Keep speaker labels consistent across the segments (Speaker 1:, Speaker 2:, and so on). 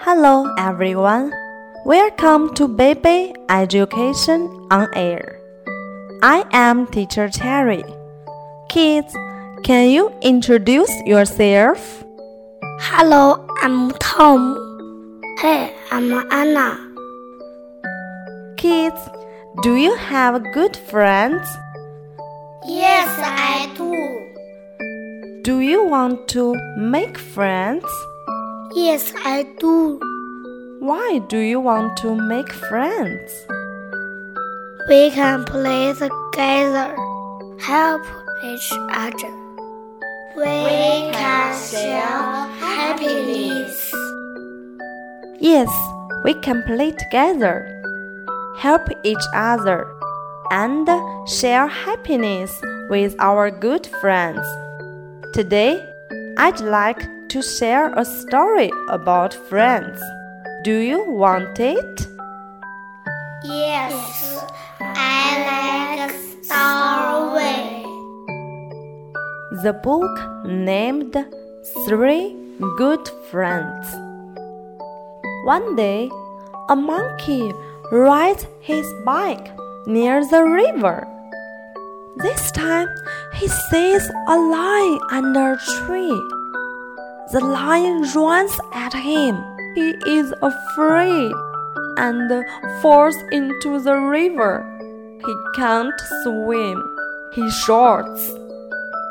Speaker 1: Hello everyone. Welcome to Baby Education on Air. I am Teacher Cherry. Kids, can you introduce yourself?
Speaker 2: Hello, I'm Tom. Hey, I'm Anna.
Speaker 1: Kids, do you have good friends?
Speaker 2: Yes, I do.
Speaker 1: Do you want to make friends?
Speaker 2: Yes, I do.
Speaker 1: Why do you want to make friends?
Speaker 2: We can play together, help each other. We can share
Speaker 1: Yes, we can play together, help each other, and share happiness with our good friends. Today, I'd like to share a story about friends. Do you want it?
Speaker 2: Yes, I like story.
Speaker 1: The book named Three Good Friends. One day, a monkey rides his bike near the river. This time, he sees a lion under a tree. The lion runs at him. He is afraid and falls into the river. He can't swim. He shouts.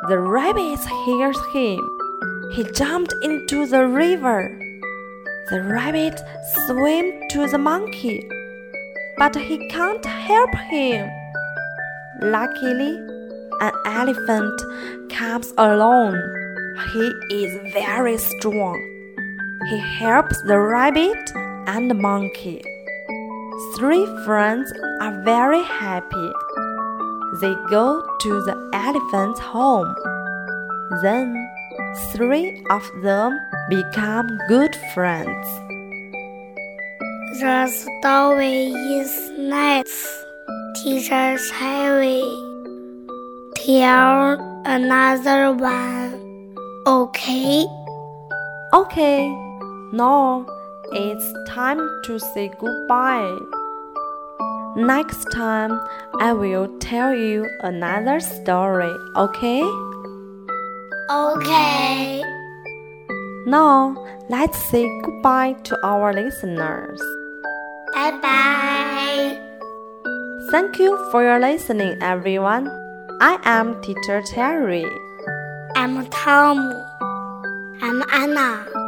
Speaker 1: The rabbit hears him. He jumped into the river. The rabbit swam to the monkey, but he can't help him. Luckily, an elephant comes along. He is very strong. He helps the rabbit and the monkey. Three friends are very happy. They go to the elephant's home. Then, three of them become good friends.
Speaker 2: The story is nice. Teacher Cherry. Tell another one. Okay.
Speaker 1: Okay, now it's time to say goodbye. Next time, I will tell you another story, okay?
Speaker 2: Okay.
Speaker 1: Now, let's say goodbye to our listeners.
Speaker 2: Bye bye.
Speaker 1: Thank you for your listening, everyone. I am Teacher Terry.
Speaker 2: I'm Tom. I'm Anna.